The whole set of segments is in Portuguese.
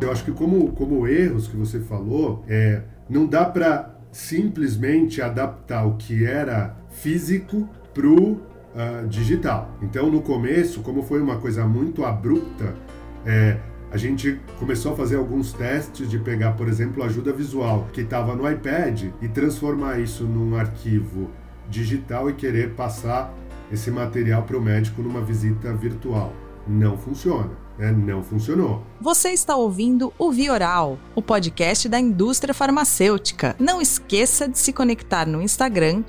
Eu acho que como, como erros que você falou, é, não dá para simplesmente adaptar o que era físico para o uh, digital. Então, no começo, como foi uma coisa muito abrupta, é, a gente começou a fazer alguns testes de pegar, por exemplo, ajuda visual que estava no iPad e transformar isso num arquivo digital e querer passar esse material para o médico numa visita virtual. Não funciona. Né? Não funcionou. Você está ouvindo o Vioral, o podcast da indústria farmacêutica. Não esqueça de se conectar no Instagram,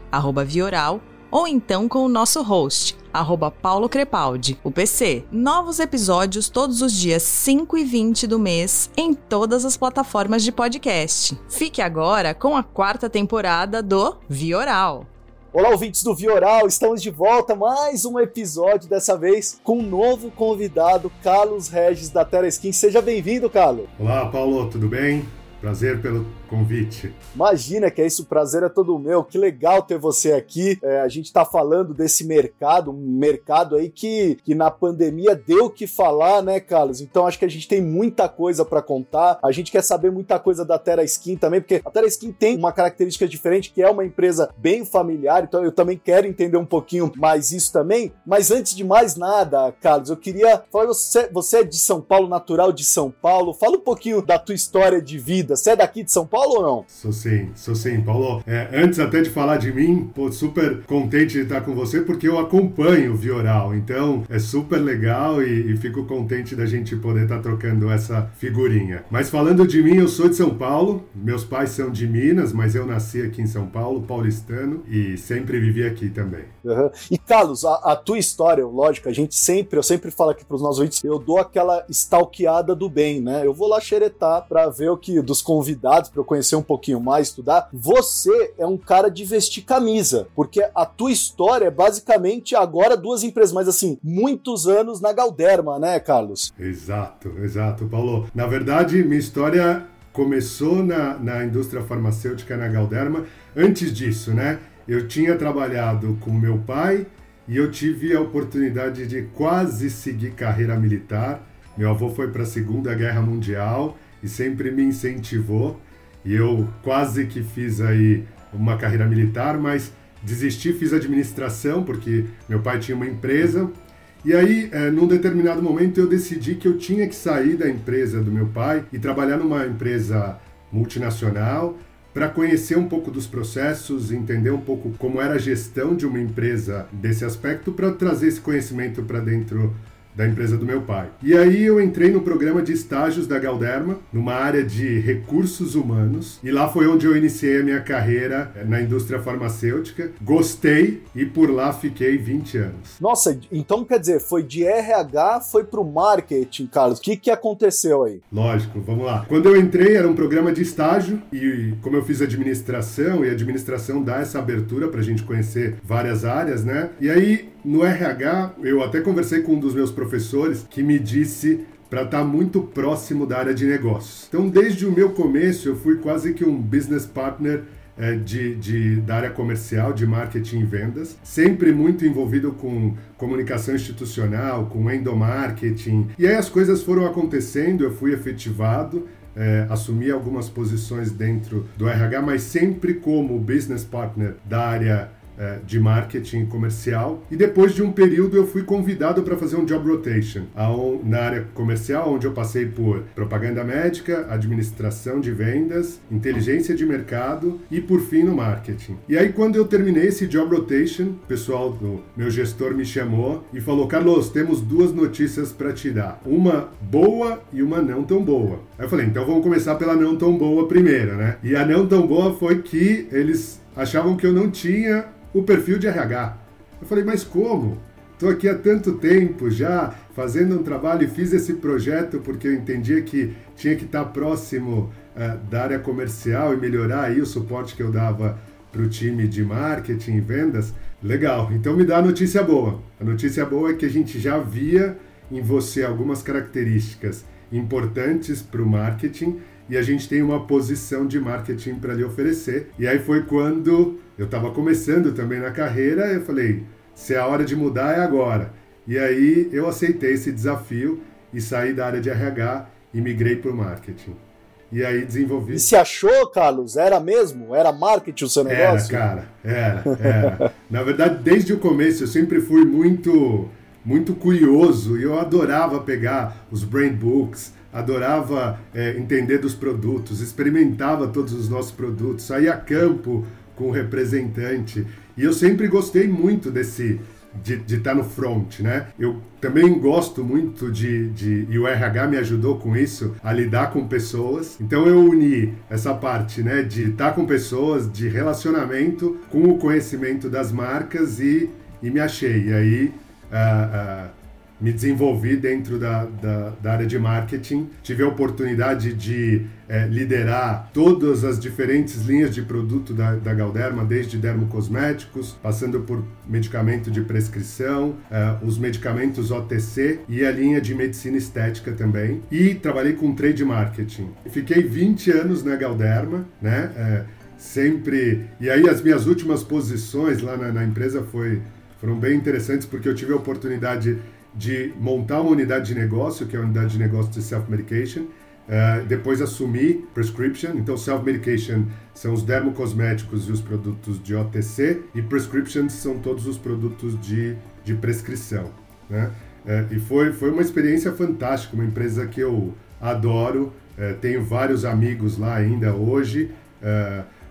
Vioral, ou então com o nosso host, arroba Paulo Crepaldi, o PC. Novos episódios todos os dias 5 e 20 do mês em todas as plataformas de podcast. Fique agora com a quarta temporada do Vioral. Olá, ouvintes do Vioral, estamos de volta, mais um episódio, dessa vez com um novo convidado, Carlos Regis da Terra Skin. Seja bem-vindo, Carlos. Olá, Paulo, tudo bem? Prazer pelo convite. Imagina que é isso, o prazer é todo meu. Que legal ter você aqui. É, a gente está falando desse mercado, um mercado aí que, que na pandemia deu o que falar, né, Carlos? Então acho que a gente tem muita coisa para contar. A gente quer saber muita coisa da Terra Skin também, porque a Terra Skin tem uma característica diferente, que é uma empresa bem familiar. Então eu também quero entender um pouquinho mais isso também. Mas antes de mais nada, Carlos, eu queria falar você, você é de São Paulo, natural de São Paulo. Fala um pouquinho da tua história de vida vida. Você é daqui de São Paulo ou não? Sou sim, sou sim, Paulo. É, antes até de falar de mim, pô, super contente de estar com você porque eu acompanho o Vioral. Então é super legal e, e fico contente da gente poder estar trocando essa figurinha. Mas falando de mim, eu sou de São Paulo. Meus pais são de Minas, mas eu nasci aqui em São Paulo, paulistano, e sempre vivi aqui também. Uhum. E Carlos, a, a, tua história, lógico, a gente sempre, eu sempre falo aqui para os nossos ouvintes, eu dou aquela stalkeada do bem, né? Eu vou lá xeretar para ver o que dos convidados para eu conhecer um pouquinho mais, estudar. Você é um cara de vestir camisa, porque a tua história é basicamente agora duas empresas, mas assim, muitos anos na Galderma, né, Carlos? Exato, exato, Paulo. Na verdade, minha história começou na, na indústria farmacêutica na Galderma. Antes disso, né? Eu tinha trabalhado com meu pai e eu tive a oportunidade de quase seguir carreira militar. Meu avô foi para a Segunda Guerra Mundial e sempre me incentivou. E eu quase que fiz aí uma carreira militar, mas desisti, fiz administração, porque meu pai tinha uma empresa. E aí, é, num determinado momento, eu decidi que eu tinha que sair da empresa do meu pai e trabalhar numa empresa multinacional para conhecer um pouco dos processos, entender um pouco como era a gestão de uma empresa desse aspecto, para trazer esse conhecimento para dentro da empresa do meu pai. E aí eu entrei no programa de estágios da Galderma, numa área de recursos humanos, e lá foi onde eu iniciei a minha carreira na indústria farmacêutica. Gostei e por lá fiquei 20 anos. Nossa, então quer dizer, foi de RH, foi pro marketing, Carlos. O que, que aconteceu aí? Lógico, vamos lá. Quando eu entrei era um programa de estágio e como eu fiz administração e a administração dá essa abertura para a gente conhecer várias áreas, né? E aí no RH, eu até conversei com um dos meus professores que me disse para estar tá muito próximo da área de negócios. Então, desde o meu começo, eu fui quase que um business partner é, de, de, da área comercial, de marketing e vendas, sempre muito envolvido com comunicação institucional, com endomarketing. E aí as coisas foram acontecendo, eu fui efetivado, é, assumi algumas posições dentro do RH, mas sempre como business partner da área de marketing comercial. E depois de um período eu fui convidado para fazer um job rotation na área comercial, onde eu passei por propaganda médica, administração de vendas, inteligência de mercado e por fim no marketing. E aí quando eu terminei esse job rotation, o pessoal do meu gestor me chamou e falou: "Carlos, temos duas notícias para te dar. Uma boa e uma não tão boa". Aí eu falei: "Então vamos começar pela não tão boa primeiro, né?". E a não tão boa foi que eles achavam que eu não tinha o perfil de RH. Eu falei, mas como? Estou aqui há tanto tempo já fazendo um trabalho e fiz esse projeto porque eu entendia que tinha que estar próximo uh, da área comercial e melhorar aí o suporte que eu dava para o time de marketing e vendas. Legal, então me dá a notícia boa. A notícia boa é que a gente já via em você algumas características importantes para o marketing e a gente tem uma posição de marketing para lhe oferecer. E aí foi quando eu estava começando também na carreira, eu falei, se é a hora de mudar é agora. E aí eu aceitei esse desafio e saí da área de RH e migrei para o marketing. E aí desenvolvi. E se achou, Carlos? Era mesmo? Era marketing o seu negócio? Era, cara. Era, era. Na verdade, desde o começo eu sempre fui muito, muito curioso e eu adorava pegar os brand books, adorava é, entender dos produtos, experimentava todos os nossos produtos, saía a campo com o representante. E eu sempre gostei muito desse de estar tá no front, né? Eu também gosto muito de, de, e o RH me ajudou com isso, a lidar com pessoas. Então eu uni essa parte, né, de estar tá com pessoas, de relacionamento, com o conhecimento das marcas e, e me achei. E aí uh, me desenvolvi dentro da, da, da, área de marketing, tive a oportunidade de é, liderar todas as diferentes linhas de produto da, da Galderma, desde dermocosméticos, passando por medicamento de prescrição, é, os medicamentos OTC e a linha de medicina estética também. E trabalhei com trade marketing. Fiquei 20 anos na Galderma, né? É, sempre. E aí as minhas últimas posições lá na, na empresa foi, foram bem interessantes porque eu tive a oportunidade de montar uma unidade de negócio, que é a unidade de negócio de self-medication, uh, depois assumir prescription, então self-medication são os dermocosméticos e os produtos de OTC, e prescriptions são todos os produtos de, de prescrição. Né? Uh, e foi, foi uma experiência fantástica, uma empresa que eu adoro, uh, tenho vários amigos lá ainda hoje,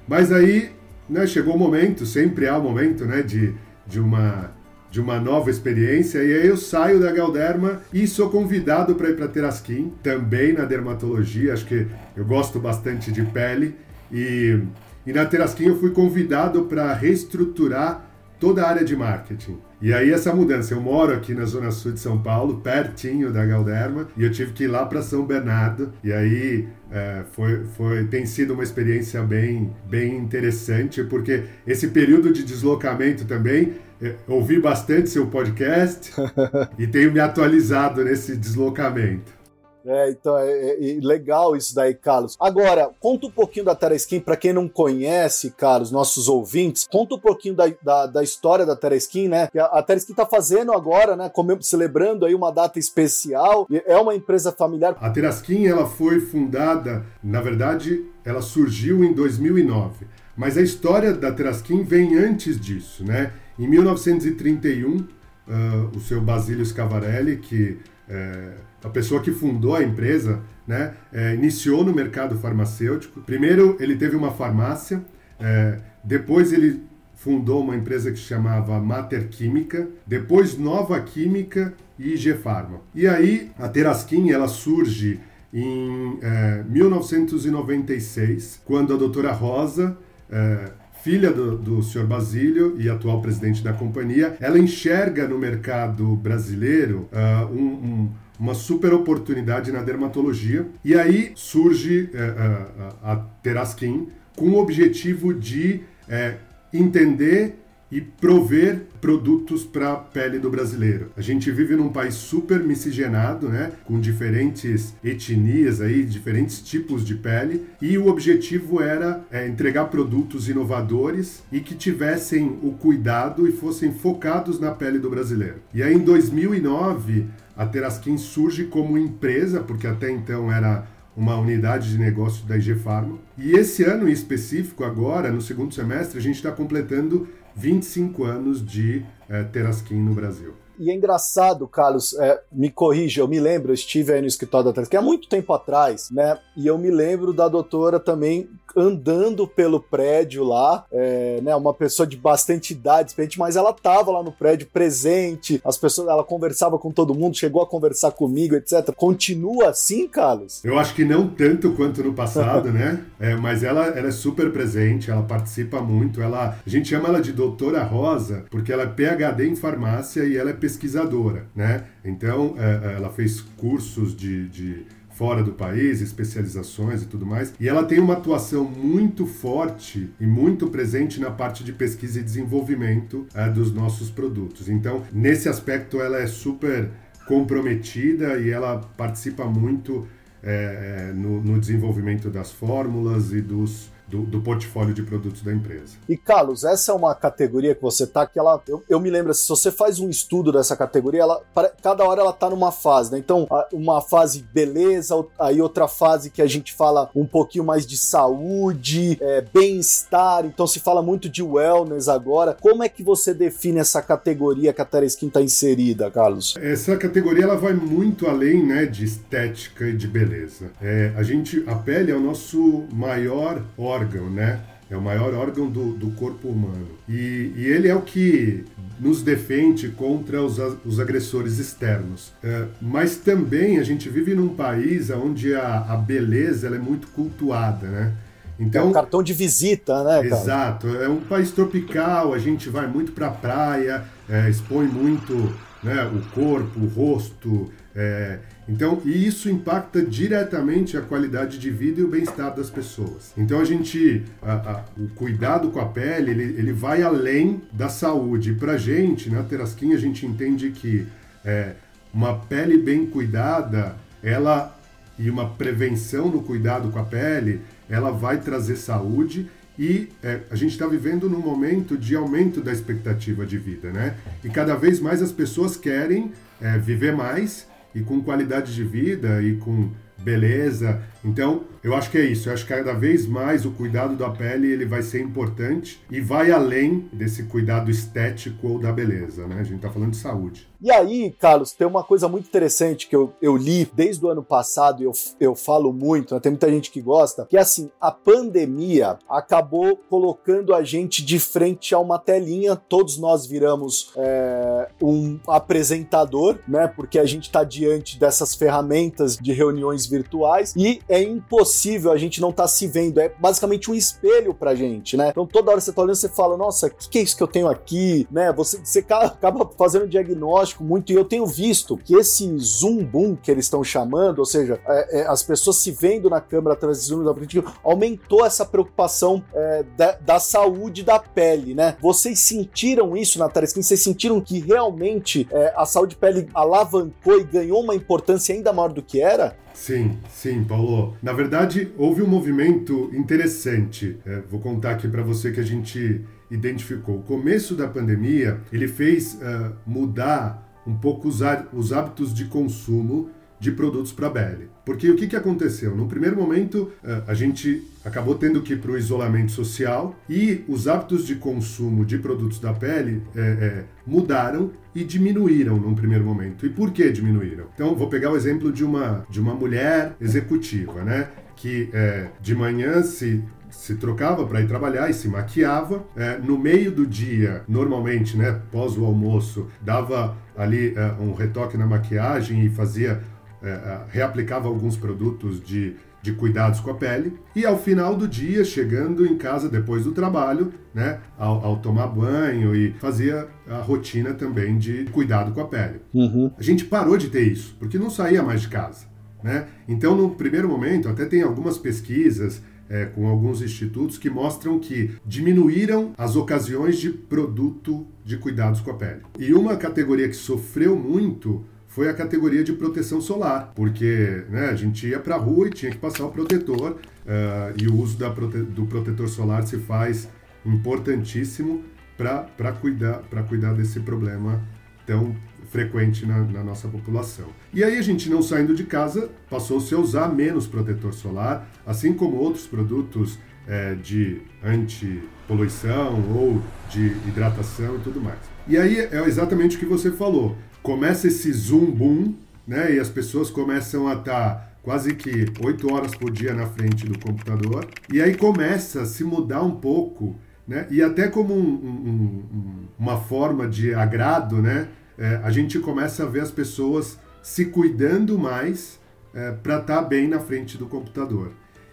mas aí né, chegou o momento, sempre há o momento né, de, de uma de uma nova experiência. E aí eu saio da Galderma e sou convidado para ir para Terasquim, também na dermatologia. Acho que eu gosto bastante de pele. E, e na Terasquim eu fui convidado para reestruturar toda a área de marketing. E aí essa mudança, eu moro aqui na zona sul de São Paulo, pertinho da Galderma, e eu tive que ir lá para São Bernardo. E aí é, foi, foi, tem sido uma experiência bem, bem interessante, porque esse período de deslocamento também é, ouvi bastante seu podcast e tenho me atualizado nesse deslocamento. É, então é, é, é, legal isso daí, Carlos. Agora, conta um pouquinho da Tereskin, para quem não conhece, Carlos, nossos ouvintes, conta um pouquinho da, da, da história da Tereskin, né? A, a Tereskin tá fazendo agora, né? Como, celebrando aí uma data especial. É uma empresa familiar. A Tereskin, ela foi fundada, na verdade, ela surgiu em 2009. Mas a história da Teraskin vem antes disso, né? Em 1931, uh, ah, o seu Basílio Scavarelli, que é a pessoa que fundou a empresa, né, é, iniciou no mercado farmacêutico. Primeiro, ele teve uma farmácia, é, depois ele fundou uma empresa que chamava Mater Química, depois Nova Química e IG Pharma. E aí a Teraskin ela surge em é, 1996, quando a doutora Rosa é, filha do, do senhor Basílio e atual presidente da companhia, ela enxerga no mercado brasileiro uh, um, um uma super oportunidade na dermatologia. E aí surge uh, a Teraskin com o objetivo de uh, entender e prover produtos para a pele do brasileiro. A gente vive num país super miscigenado, né, com diferentes etnias aí, diferentes tipos de pele, e o objetivo era é, entregar produtos inovadores e que tivessem o cuidado e fossem focados na pele do brasileiro. E aí em 2009 a Teraskin surge como empresa, porque até então era uma unidade de negócio da IG Pharma. E esse ano em específico, agora, no segundo semestre, a gente está completando 25 anos de é, Teraskin no Brasil. E é engraçado, Carlos, é, me corrija, eu me lembro, eu estive aí no escritório da Teraskin há muito tempo atrás, né? E eu me lembro da doutora também andando pelo prédio lá, é, né, uma pessoa de bastante idade, mas ela tava lá no prédio presente, as pessoas, ela conversava com todo mundo, chegou a conversar comigo, etc. Continua assim, Carlos? Eu acho que não tanto quanto no passado, né? É, mas ela, ela é super presente, ela participa muito, ela, a gente chama ela de doutora Rosa, porque ela é PhD em farmácia e ela é pesquisadora, né? Então, é, ela fez cursos de, de fora do país, especializações e tudo mais. E ela tem uma atuação muito forte e muito presente na parte de pesquisa e desenvolvimento é, dos nossos produtos. Então, nesse aspecto, ela é super comprometida e ela participa muito é, no, no, desenvolvimento das fórmulas e dos, do, do, portfólio de produtos da empresa. E Carlos, essa é uma categoria que você tá que ela, eu, eu me lembro, se você faz um estudo dessa categoria, ela, cada hora ela tá numa fase, né? Então, uma fase beleza, aí outra fase que a gente fala um pouquinho mais de saúde, é, bem-estar, então se fala muito de wellness agora. Como é que você define essa categoria que a Tereskin está inserida, Carlos? Essa categoria ela vai muito além, né, de estética e de beleza. É, a gente, a pele é o nosso maior órgão, né? É o maior órgão do, do corpo humano. E, e, ele é o que nos defende contra os, os agressores externos. É, mas também a gente vive num país onde a, a beleza é muito cultuada, né? Então, é um cartão de visita, né? Cara? Exato. É um país tropical, a gente vai muito para a praia, é, expõe muito né, o corpo, o rosto. É, então, e isso impacta diretamente a qualidade de vida e o bem-estar das pessoas. Então, a gente, a, a, o cuidado com a pele, ele, ele vai além da saúde. Para a gente, na Terasquinha, a gente entende que é, uma pele bem cuidada, ela e uma prevenção no cuidado com a pele, ela vai trazer saúde e é, a gente está vivendo num momento de aumento da expectativa de vida, né? E cada vez mais as pessoas querem é, viver mais e com qualidade de vida e com beleza. Então, eu acho que é isso. Eu acho que cada vez mais o cuidado da pele ele vai ser importante e vai além desse cuidado estético ou da beleza, né? A gente está falando de saúde. E aí, Carlos, tem uma coisa muito interessante que eu, eu li desde o ano passado e eu, eu falo muito, né? tem muita gente que gosta, que é assim, a pandemia acabou colocando a gente de frente a uma telinha, todos nós viramos é, um apresentador, né? Porque a gente está diante dessas ferramentas de reuniões virtuais e é impossível a gente não estar tá se vendo, é basicamente um espelho pra gente, né? Então toda hora você tá olhando, você fala, nossa, o que, que é isso que eu tenho aqui, né? Você, você acaba fazendo um diagnóstico muito, e eu tenho visto que esse zoom boom que eles estão chamando, ou seja, é, é, as pessoas se vendo na câmera de zoom aplicativo, aumentou essa preocupação é, da, da, saúde da pele, né? Vocês sentiram isso na Teleskin? Vocês sentiram que realmente é, a saúde pele alavancou e ganhou uma importância ainda maior do que era? Sim, sim, Paulo. Na verdade, houve um movimento interessante. É, vou contar aqui para você que a gente identificou. O começo da pandemia ele fez uh, mudar um pouco os, os hábitos de consumo de produtos para a pele. Porque o que, que aconteceu? No primeiro momento, uh, a gente acabou tendo que ir para o isolamento social e os hábitos de consumo de produtos da pele é, é, mudaram e diminuíram num primeiro momento. E por que diminuíram? Então, vou pegar o exemplo de uma, de uma mulher executiva, né? Que é, de manhã se se trocava para ir trabalhar e se maquiava. É, no meio do dia, normalmente, né, pós o almoço, dava ali é, um retoque na maquiagem e fazia, é, é, reaplicava alguns produtos de, de cuidados com a pele. E ao final do dia, chegando em casa depois do trabalho, né, ao, ao tomar banho e fazia a rotina também de cuidado com a pele. Uhum. A gente parou de ter isso, porque não saía mais de casa. Né? Então, no primeiro momento, até tem algumas pesquisas é, com alguns institutos que mostram que diminuíram as ocasiões de produto de cuidados com a pele. E uma categoria que sofreu muito foi a categoria de proteção solar, porque né, a gente ia para a rua e tinha que passar o protetor, uh, e o uso prote do protetor solar se faz importantíssimo para cuidar, cuidar desse problema tão frequente na, na, nossa população. E aí a gente não saindo de casa passou-se a usar menos protetor solar, assim como outros produtos é, de antipoluição ou de hidratação e tudo mais. E aí é exatamente o que você falou. Começa esse zoom boom, né? E as pessoas começam a estar tá quase que oito horas por dia na frente do computador. E aí começa a se mudar um pouco, né? E até como um, um, um, uma forma de agrado, né? é, a gente começa a ver as pessoas se cuidando mais é, para estar tá bem na frente do computador.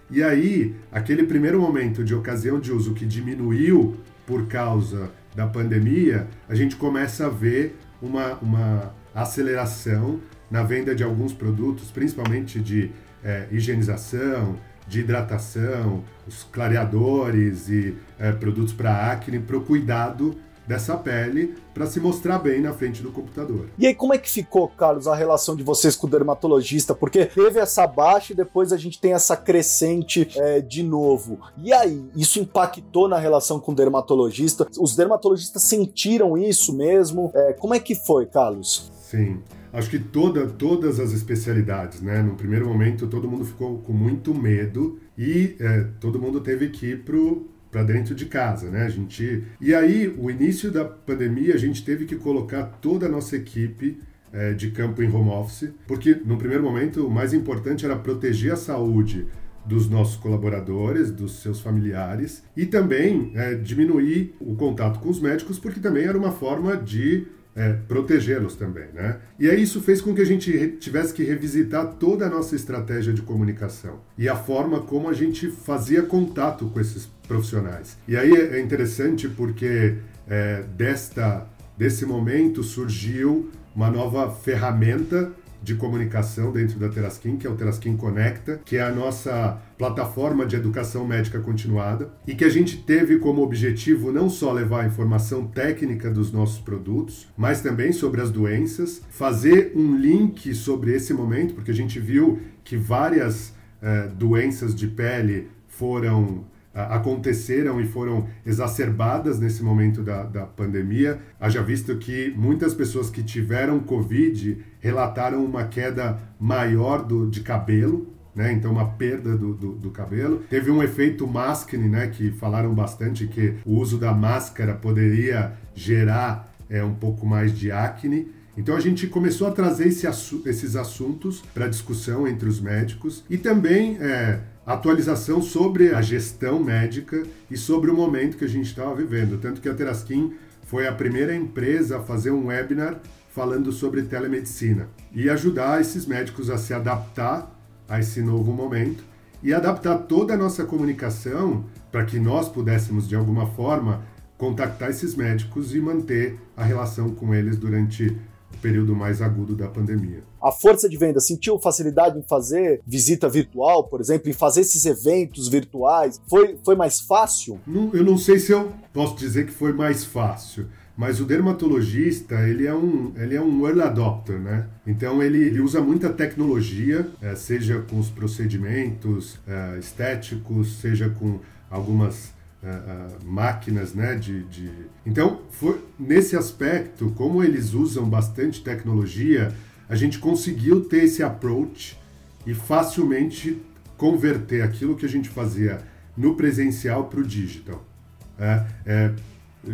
E aí, aquele primeiro momento de ocasião de uso que diminuiu por causa da pandemia, a gente começa a ver uma, uma aceleração na venda de alguns produtos, principalmente de é, higienização, de hidratação, os clareadores e é, produtos para acne, para o cuidado dessa pele para se mostrar bem na frente do computador. E aí, como é que ficou, Carlos, a relação de vocês com o dermatologista? Porque teve essa baixa e depois a gente tem essa crescente é, de novo. E aí, isso impactou na relação com o dermatologista? Os dermatologistas sentiram isso mesmo? É, como é que foi, Carlos? Sim. Acho que toda, todas as especialidades, né? No primeiro momento, todo mundo ficou com muito medo e é, todo mundo teve que ir pro para dentro de casa, né? A gente e aí o início da pandemia a gente teve que colocar toda a nossa equipe é, de campo em home office, porque no primeiro momento o mais importante era proteger a saúde dos nossos colaboradores, dos seus familiares e também é, diminuir o contato com os médicos, porque também era uma forma de é, protegê-los também, né? E aí isso fez com que a gente tivesse que revisitar toda a nossa estratégia de comunicação e a forma como a gente fazia contato com esses profissionais. E aí é interessante porque é, desta desse momento surgiu uma nova ferramenta de comunicação dentro da Teraskin, que é o Teraskin Conecta, que é a nossa plataforma de educação médica continuada e que a gente teve como objetivo não só levar a informação técnica dos nossos produtos, mas também sobre as doenças, fazer um link sobre esse momento, porque a gente viu que várias eh, doenças de pele foram aconteceram e foram exacerbadas nesse momento da, da pandemia. Haja visto que muitas pessoas que tiveram Covid relataram uma queda maior do, de cabelo, né? Então, uma perda do, do, do, cabelo. Teve um efeito maskne, né? Que falaram bastante que o uso da máscara poderia gerar é, um pouco mais de acne. Então a gente começou a trazer esse, esses assuntos para discussão entre os médicos e também é, atualização sobre a gestão médica e sobre o momento que a gente estava vivendo. Tanto que a Teraskin foi a primeira empresa a fazer um webinar falando sobre telemedicina e ajudar esses médicos a se adaptar a esse novo momento e adaptar toda a nossa comunicação para que nós pudéssemos de alguma forma contactar esses médicos e manter a relação com eles durante período mais agudo da pandemia. A força de venda sentiu facilidade em fazer visita virtual, por exemplo, em fazer esses eventos virtuais? Foi, foi mais fácil? Não, eu não sei se eu posso dizer que foi mais fácil. Mas o dermatologista, ele é um, ele é um early adopter, né? Então ele, ele usa muita tecnologia, é, seja com os procedimentos é, estéticos, seja com algumas uh, máquinas, né? De, de... Então, foi, nesse aspecto, como eles usam bastante tecnologia, a gente conseguiu ter esse approach e facilmente converter aquilo que a gente fazia no presencial para o digital. É, é,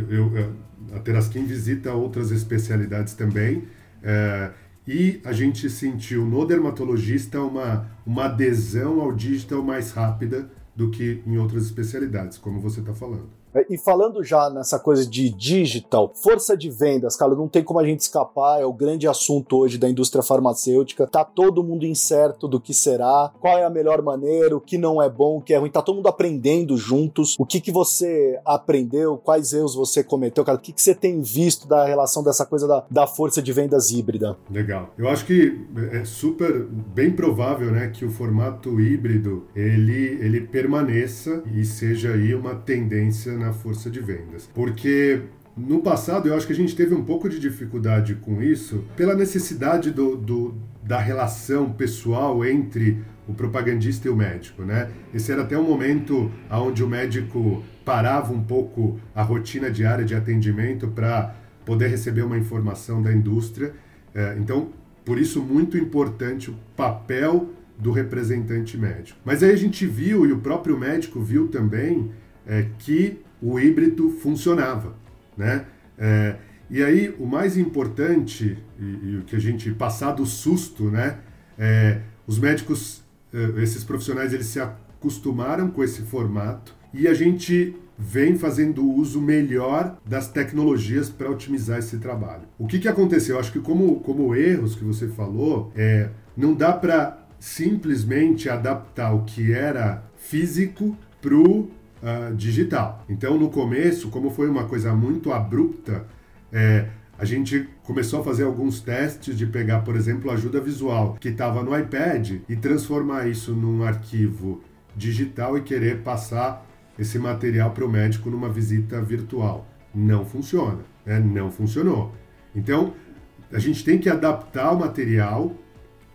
eu, a Teraskin visita outras especialidades também. É, e a gente sentiu no dermatologista uma, uma adesão ao digital mais rápida do que em outras especialidades, como você está falando. É, e falando já nessa coisa de digital, força de vendas, cara, não tem como a gente escapar, é o grande assunto hoje da indústria farmacêutica. Tá todo mundo incerto do que será, qual é a melhor maneira, o que não é bom, o que é ruim. Tá todo mundo aprendendo juntos. O que que você aprendeu, quais erros você cometeu, cara? O que que você tem visto da relação dessa coisa da, da força de vendas híbrida? Legal. Eu acho que é super bem provável, né, que o formato híbrido ele ele permaneça e seja aí uma tendência na força de vendas. Porque no passado, eu acho que a gente teve um pouco de dificuldade com isso, pela necessidade do, do, da relação pessoal entre o propagandista e o médico, né? Esse era até um momento onde o médico parava um pouco a rotina diária de atendimento para poder receber uma informação da indústria. É, então, por isso, muito importante o papel do representante médico. Mas aí a gente viu, e o próprio médico viu também, é, que o híbrido funcionava, né? É, e aí o mais importante e, o que a gente passar do susto, né? É, os médicos, é, esses profissionais, eles se acostumaram com esse formato e a gente vem fazendo uso melhor das tecnologias para otimizar esse trabalho. O que, que aconteceu? Eu acho que como, como erros que você falou, é, não dá para simplesmente adaptar o que era físico para o uh, digital. Então, no começo, como foi uma coisa muito abrupta, é, a gente começou a fazer alguns testes de pegar, por exemplo, ajuda visual que estava no iPad e transformar isso num arquivo digital e querer passar esse material para o médico numa visita virtual. Não funciona. né? não funcionou. Então, a gente tem que adaptar o material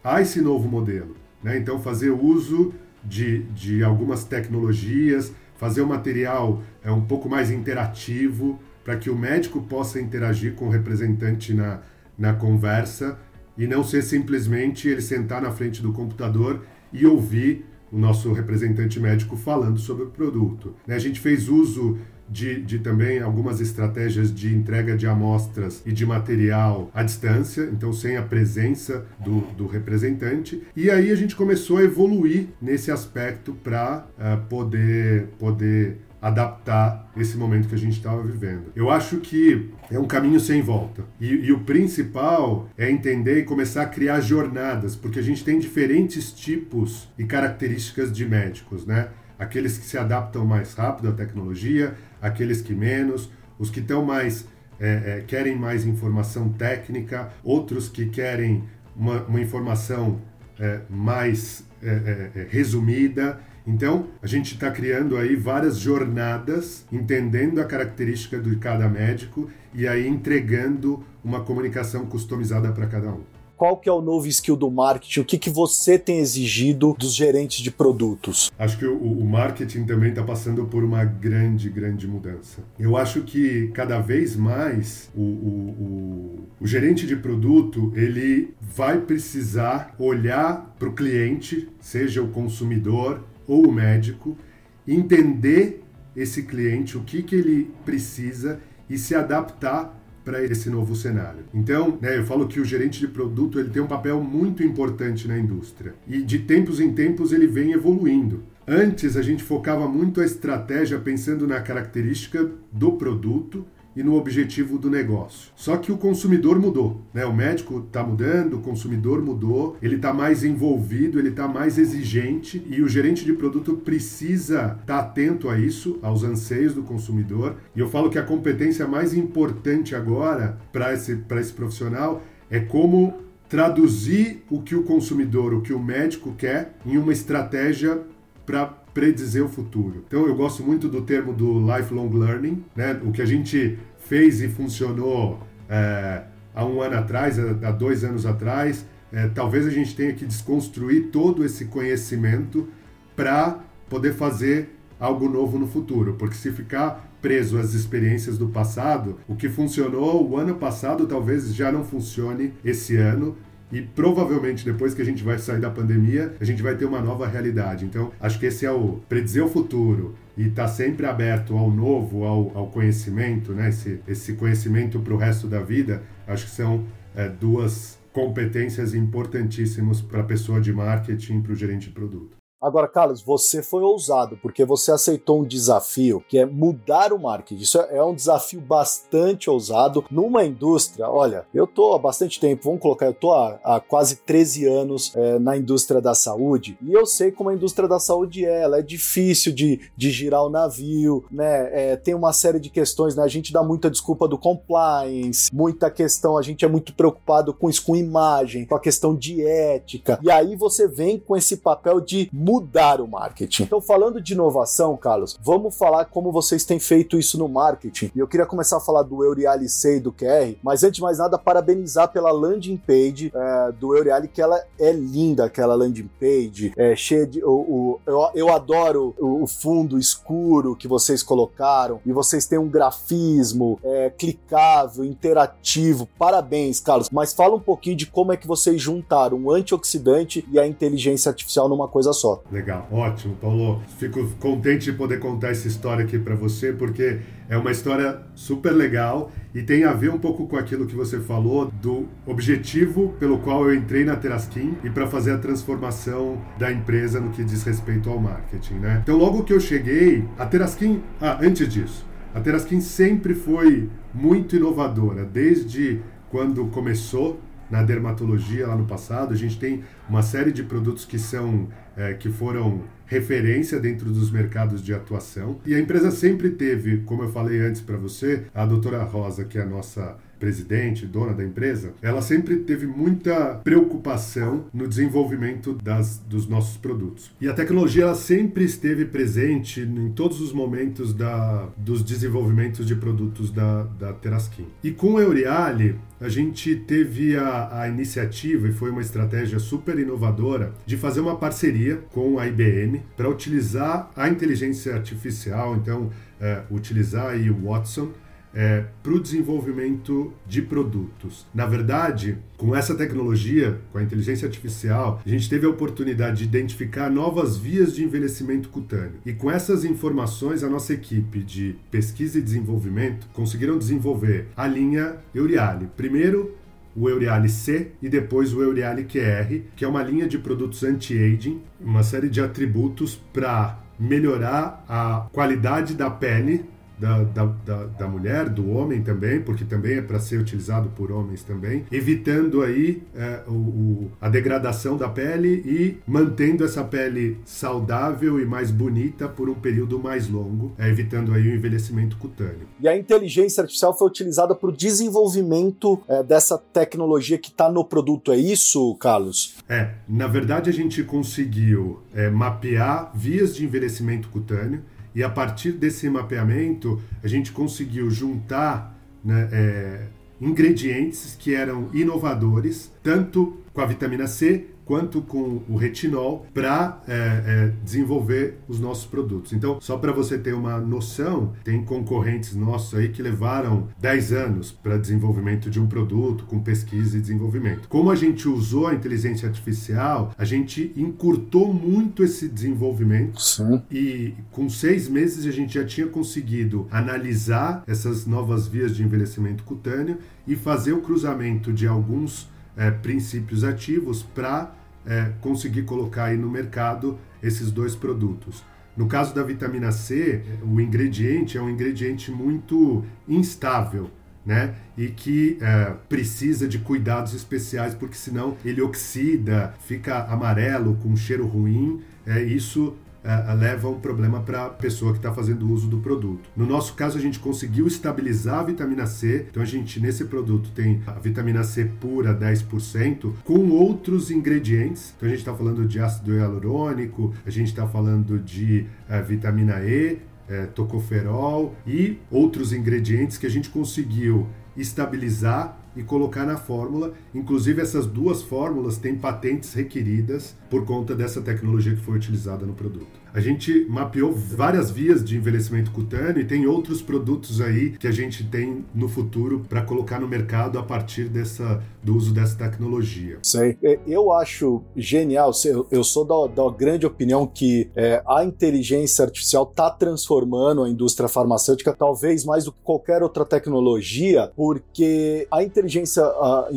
a esse novo modelo. Né? Então, fazer uso de, de algumas tecnologias, fazer o material é um pouco mais interativo, para que o médico possa interagir com o representante na, na conversa e não ser simplesmente ele sentar na frente do computador e ouvir o nosso representante médico falando sobre o produto. Né? A gente fez uso de, de, também algumas estratégias de entrega de amostras e de material à distância, então sem a presença do, do representante. E aí a gente começou a evoluir nesse aspecto para uh, eh, poder, poder adaptar esse momento que a gente estava vivendo. Eu acho que é um caminho sem volta. E, e, o principal é entender e começar a criar jornadas, porque a gente tem diferentes tipos e características de médicos, né? Aqueles que se adaptam mais rápido à tecnologia, aqueles que menos, os que estão mais é, é, querem mais informação técnica, outros que querem uma, uma informação é, mais é, é, é, resumida. Então, a gente está criando aí várias jornadas, entendendo a característica de cada médico e aí entregando uma comunicação customizada para cada um qual que é o novo skill do marketing? O que, que você tem exigido dos gerentes de produtos? Acho que o, o marketing também está passando por uma grande, grande mudança. Eu acho que cada vez mais o, o, o gerente de produto ele vai precisar olhar para o cliente, seja o consumidor ou o médico, entender esse cliente, o que, que ele precisa e se adaptar para esse novo cenário. Então, né, eu falo que o gerente de produto ele tem um papel muito importante na indústria e de tempos em tempos ele vem evoluindo. Antes a gente focava muito a estratégia pensando na característica do produto e no objetivo do negócio. Só que o consumidor mudou, né? O médico está mudando, o consumidor mudou, ele está mais envolvido, ele está mais exigente e o gerente de produto precisa estar tá atento a isso, aos anseios do consumidor. E eu falo que a competência mais importante agora para esse, esse profissional é como traduzir o que o consumidor, o que o médico quer em uma estratégia para predizer o futuro. Então eu gosto muito do termo do lifelong learning, né? O que a gente fez e funcionou é, há um ano atrás, há dois anos atrás, é, talvez a gente tenha que desconstruir todo esse conhecimento para poder fazer algo novo no futuro, porque se ficar preso às experiências do passado, o que funcionou o ano passado talvez já não funcione esse ano e provavelmente depois que a gente vai sair da pandemia, a gente vai ter uma nova realidade. Então, acho que esse é o predizer o futuro e estar tá sempre aberto ao novo, ao, ao conhecimento, né? esse, esse conhecimento para o resto da vida, acho que são é, duas competências importantíssimas para a pessoa de marketing, para o gerente de produto. Agora, Carlos, você foi ousado porque você aceitou um desafio que é mudar o marketing. Isso é um desafio bastante ousado numa indústria. Olha, eu tô há bastante tempo, vamos colocar, eu tô há, há quase 13 anos é, na indústria da saúde e eu sei como a indústria da saúde é. Ela é difícil de, de girar o navio, né? É, tem uma série de questões, né? A gente dá muita desculpa do compliance, muita questão, a gente é muito preocupado com isso, com imagem, com a questão de ética. E aí você vem com esse papel de mudar o marketing. Então, falando de inovação, Carlos, vamos falar como vocês têm feito isso no marketing. E eu queria começar a falar do Euriali C e do QR, mas antes de mais nada, parabenizar pela landing page é, do Euriali, que ela é linda, aquela landing page, é cheia de. O, o eu, eu, adoro o, o, fundo escuro que vocês colocaram, e vocês têm um grafismo é, clicável, interativo. Parabéns, Carlos. Mas fala um pouquinho de como é que vocês juntaram o antioxidante e a inteligência artificial numa coisa só. Legal, ótimo, Paulo. Fico contente de poder contar essa história aqui para você, porque é uma história super legal e tem a ver um pouco com aquilo que você falou do objetivo pelo qual eu entrei na Teraskin e para fazer a transformação da empresa no que diz respeito ao marketing, né? Então, logo que eu cheguei, a Teraskin, ah, antes disso, a Teraskin sempre foi muito inovadora, desde quando começou na dermatologia lá no passado. A gente tem uma série de produtos que são é, que foram referência dentro dos mercados de atuação. E a empresa sempre teve, como eu falei antes para você, a doutora Rosa, que é a nossa presidente, dona da empresa, ela sempre teve muita preocupação no desenvolvimento das, dos nossos produtos. E a tecnologia ela sempre esteve presente em todos os momentos da, dos desenvolvimentos de produtos da, da Teraskin. E com o Euriali, a gente teve a, a, iniciativa, e foi uma estratégia super inovadora, de fazer uma parceria com a IBM para utilizar a inteligência artificial, então, é, utilizar aí o Watson é, para o desenvolvimento de produtos. Na verdade, com essa tecnologia, com a inteligência artificial, a gente teve a oportunidade de identificar novas vias de envelhecimento cutâneo. E com essas informações, a nossa equipe de pesquisa e desenvolvimento conseguiram desenvolver a linha Euriale. Primeiro, o Euriale C e depois o Euriale QR, que é uma linha de produtos anti-aging, uma série de atributos para melhorar a qualidade da pele da, da, da, da, mulher, do homem também, porque também é para ser utilizado por homens também, evitando aí é, o, o, a degradação da pele e mantendo essa pele saudável e mais bonita por um período mais longo, é, evitando aí o envelhecimento cutâneo. E a inteligência artificial foi utilizada para o desenvolvimento é, dessa tecnologia que está no produto, é isso, Carlos? É, na verdade a gente conseguiu é, mapear vias de envelhecimento cutâneo e a partir desse mapeamento, a gente conseguiu juntar né, é, ingredientes que eram inovadores, tanto com a vitamina C quanto com o retinol para é, é, desenvolver os nossos produtos. Então, só para você ter uma noção, tem concorrentes nossos aí que levaram 10 anos para desenvolvimento de um produto com pesquisa e desenvolvimento. Como a gente usou a inteligência artificial, a gente encurtou muito esse desenvolvimento Sim. e com seis meses a gente já tinha conseguido analisar essas novas vias de envelhecimento cutâneo e fazer o cruzamento de alguns é, princípios ativos para é, conseguir colocar aí no mercado esses dois produtos. No caso da vitamina C, o ingrediente é um ingrediente muito instável, né? E que é, precisa de cuidados especiais, porque senão ele oxida, fica amarelo, com cheiro ruim. É, isso uh, leva um problema para a pessoa que está fazendo uso do produto. No nosso caso, a gente conseguiu estabilizar a vitamina C, então a gente nesse produto tem a vitamina C pura 10% com outros ingredientes. Então a gente está falando de ácido hialurônico, a gente está falando de uh, vitamina E, é, tocoferol e outros ingredientes que a gente conseguiu estabilizar e colocar na fórmula. Inclusive, essas duas fórmulas têm patentes requeridas por conta dessa tecnologia que foi utilizada no produto. A gente mapeou várias vias de envelhecimento cutâneo e tem outros produtos aí que a gente tem no futuro para colocar no mercado a partir dessa, do uso dessa tecnologia. Sei. É, eu acho genial, eu sou da, da grande opinião que é, a inteligência artificial está transformando a indústria farmacêutica, talvez mais do que qualquer outra tecnologia, porque a inteligência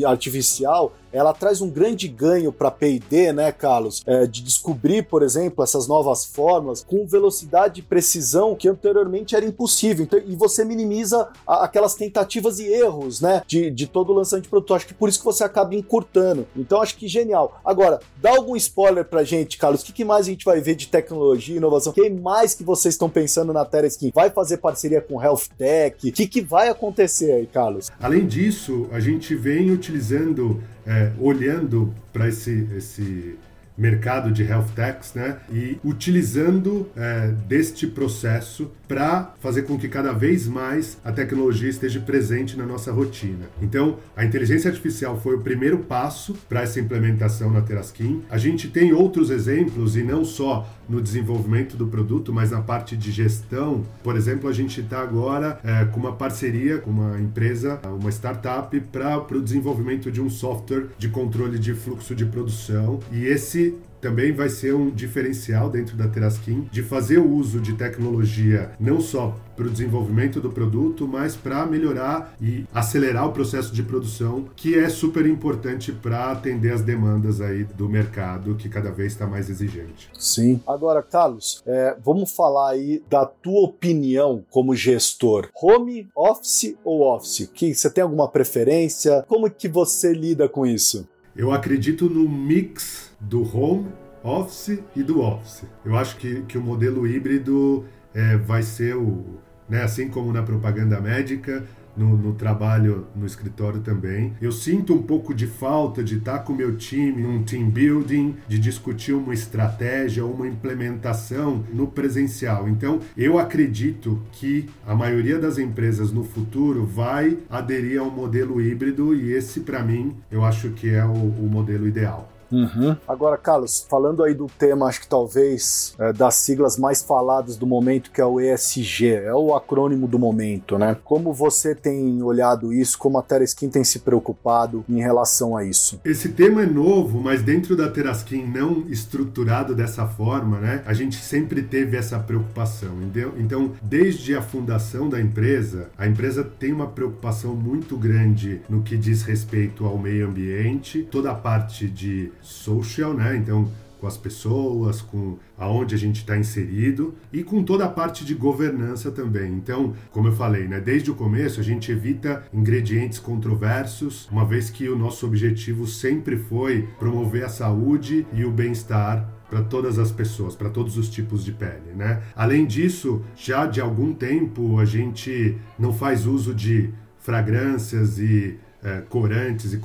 artificial ela traz um grande ganho para P&D, né, Carlos? É, de descobrir, por exemplo, essas novas fórmulas com velocidade e precisão que anteriormente era impossível. Então, e você minimiza a, aquelas tentativas e erros, né, de, de todo o lançamento de produto. Acho que por isso que você acaba encurtando. Então, acho que genial. Agora, dá algum spoiler pra gente, Carlos. O que, que mais a gente vai ver de tecnologia e inovação? Quem mais que vocês estão pensando na Terra Skin? Vai fazer parceria com Health Tech? O que, que vai acontecer aí, Carlos? Além disso, a gente vem utilizando é, olhando para esse, esse mercado de health techs, né? E utilizando é, deste processo para fazer com que cada vez mais a tecnologia esteja presente na nossa rotina. Então, a inteligência artificial foi o primeiro passo para essa implementação na Teraskin. A gente tem outros exemplos e não só no desenvolvimento do produto, mas na parte de gestão. Por exemplo, a gente está agora é, com uma parceria com uma empresa, uma startup, para o desenvolvimento de um software de controle de fluxo de produção. E esse também vai ser um diferencial dentro da Teraskin de fazer o uso de tecnologia não só para o desenvolvimento do produto, mas para melhorar e acelerar o processo de produção, que é super importante para atender as demandas aí do mercado, que cada vez está mais exigente. Sim. Agora, Carlos, é, vamos falar aí da tua opinião como gestor. Home, office ou office? Que você tem alguma preferência? Como que você lida com isso? Eu acredito no mix do home office e do office. Eu acho que, que o modelo híbrido é, vai ser o né? Assim como na propaganda médica, no, no, trabalho no escritório também. Eu sinto um pouco de falta de estar com o meu time num team building, de discutir uma estratégia uma implementação no presencial. Então, eu acredito que a maioria das empresas no futuro vai aderir ao modelo híbrido e esse, para mim, eu acho que é o, o modelo ideal. Uhum. Agora, Carlos, falando aí do tema, acho que talvez é, das siglas mais faladas do momento, que é o ESG, é o acrônimo do momento, né? Como você tem olhado isso, como a Tereskin tem se preocupado em relação a isso? Esse tema é novo, mas dentro da Teraskin não estruturado dessa forma, né? A gente sempre teve essa preocupação, entendeu? Então, desde a fundação da empresa, a empresa tem uma preocupação muito grande no que diz respeito ao meio ambiente, toda a parte de social, né? Então, com as pessoas, com aonde a gente está inserido e com toda a parte de governança também. Então, como eu falei, né, desde o começo a gente evita ingredientes controversos, uma vez que o nosso objetivo sempre foi promover a saúde e o bem-estar para todas as pessoas, para todos os tipos de pele, né? Além disso, já de algum tempo a gente não faz uso de fragrâncias e é, corantes e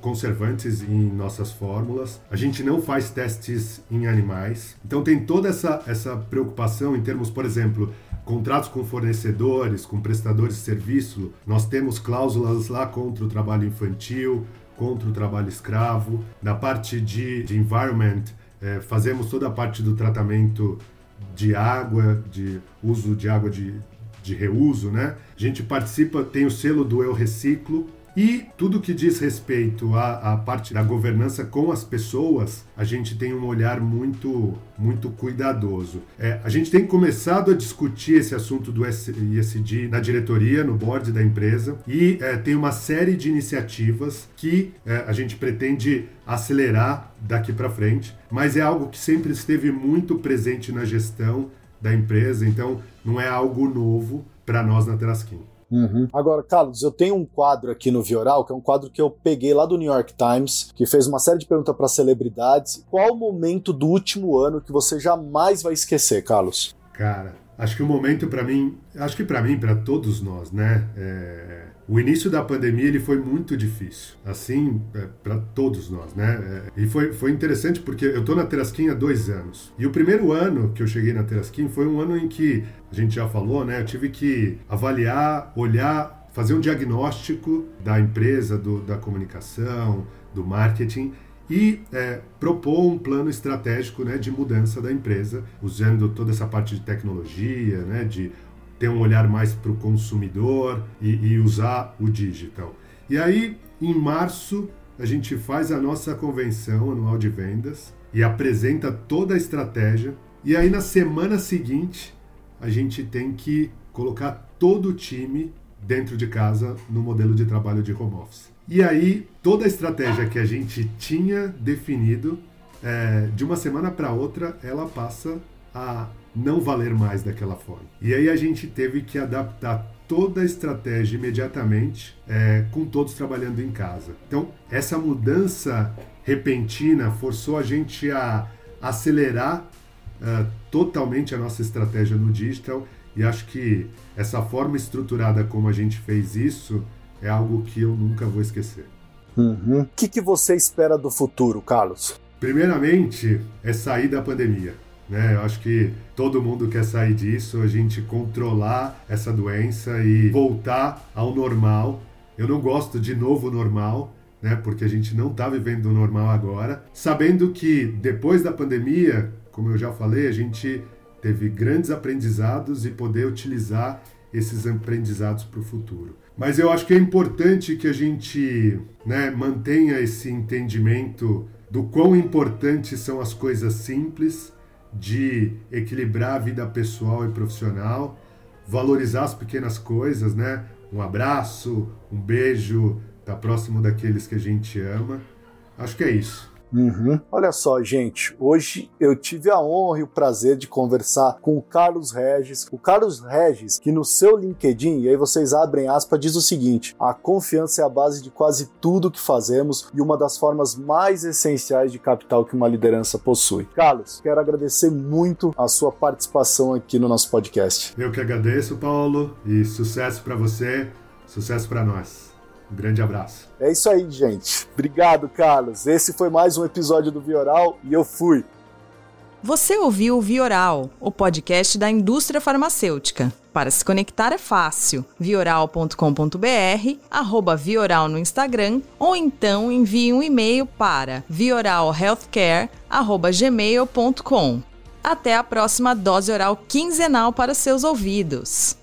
conservantes em nossas fórmulas. A gente não faz testes em animais. Então tem toda essa, essa preocupação em termos, por exemplo, contratos com fornecedores, com prestadores de serviço. Nós temos cláusulas lá contra o trabalho infantil, contra o trabalho escravo. Na parte de, de environment, é, fazemos toda a parte do tratamento de água, de uso de água de, de reuso, né? A gente participa, tem o selo do Eu Reciclo, e tudo que diz respeito à, à, parte da governança com as pessoas, a gente tem um olhar muito, muito cuidadoso. É, a gente tem começado a discutir esse assunto do ESG na diretoria, no board da empresa, e é, tem uma série de iniciativas que é, a gente pretende acelerar daqui para frente, mas é algo que sempre esteve muito presente na gestão da empresa, então não é algo novo para nós na Teraskin. Uhum. Agora, Carlos, eu tenho um quadro aqui no Vioral, que é um quadro que eu peguei lá do New York Times, que fez uma série de perguntas para celebridades. Qual o momento do último ano que você jamais vai esquecer, Carlos? Cara, acho que o momento para mim, acho que para mim, para todos nós, né? É o início da pandemia ele foi muito difícil, assim, é, para todos nós, né? É, e foi, foi interessante porque eu estou na Terasquim há dois anos. E o primeiro ano que eu cheguei na Terasquim foi um ano em que, a gente já falou, né? Eu tive que avaliar, olhar, fazer um diagnóstico da empresa, do, da comunicação, do marketing e é, propor um plano estratégico né, de mudança da empresa, usando toda essa parte de tecnologia, né, de ter um olhar mais para o consumidor e, e usar o digital. E aí, em março, a gente faz a nossa convenção anual de vendas e apresenta toda a estratégia. E aí, na semana seguinte, a gente tem que colocar todo o time dentro de casa no modelo de trabalho de home office. E aí, toda a estratégia que a gente tinha definido, é, de uma semana para outra, ela passa a não valer mais daquela forma. E aí a gente teve que adaptar toda a estratégia imediatamente, é, com todos trabalhando em casa. Então, essa mudança repentina forçou a gente a acelerar uh, totalmente a nossa estratégia no digital e acho que essa forma estruturada como a gente fez isso é algo que eu nunca vou esquecer. Uhum. O que, que você espera do futuro, Carlos? Primeiramente, é sair da pandemia. Né? Eu acho que todo mundo quer sair disso, a gente controlar essa doença e voltar ao normal. Eu não gosto de novo normal, né? Porque a gente não está vivendo o normal agora, sabendo que depois da pandemia, como eu já falei, a gente teve grandes aprendizados e poder utilizar esses aprendizados para o futuro. Mas eu acho que é importante que a gente né, mantenha esse entendimento do quão importantes são as coisas simples de equilibrar a vida pessoal e profissional, valorizar as pequenas coisas, né? Um abraço, um beijo, estar tá próximo daqueles que a gente ama. Acho que é isso. Uhum. Olha só, gente, hoje eu tive a honra e o prazer de conversar com o Carlos Regis. O Carlos Regis, que no seu LinkedIn, e aí vocês abrem aspas, diz o seguinte: a confiança é a base de quase tudo que fazemos e uma das formas mais essenciais de capital que uma liderança possui. Carlos, quero agradecer muito a sua participação aqui no nosso podcast. Eu que agradeço, Paulo, e sucesso para você, sucesso para nós. Um grande abraço. É isso aí, gente. Obrigado, Carlos. Esse foi mais um episódio do Vioral e eu fui. Você ouviu o Vioral, o podcast da indústria farmacêutica. Para se conectar é fácil. vioral.com.br, arroba Vioral no Instagram, ou então envie um e-mail para vioralhealthcare.gmail.com. Até a próxima dose oral quinzenal para seus ouvidos.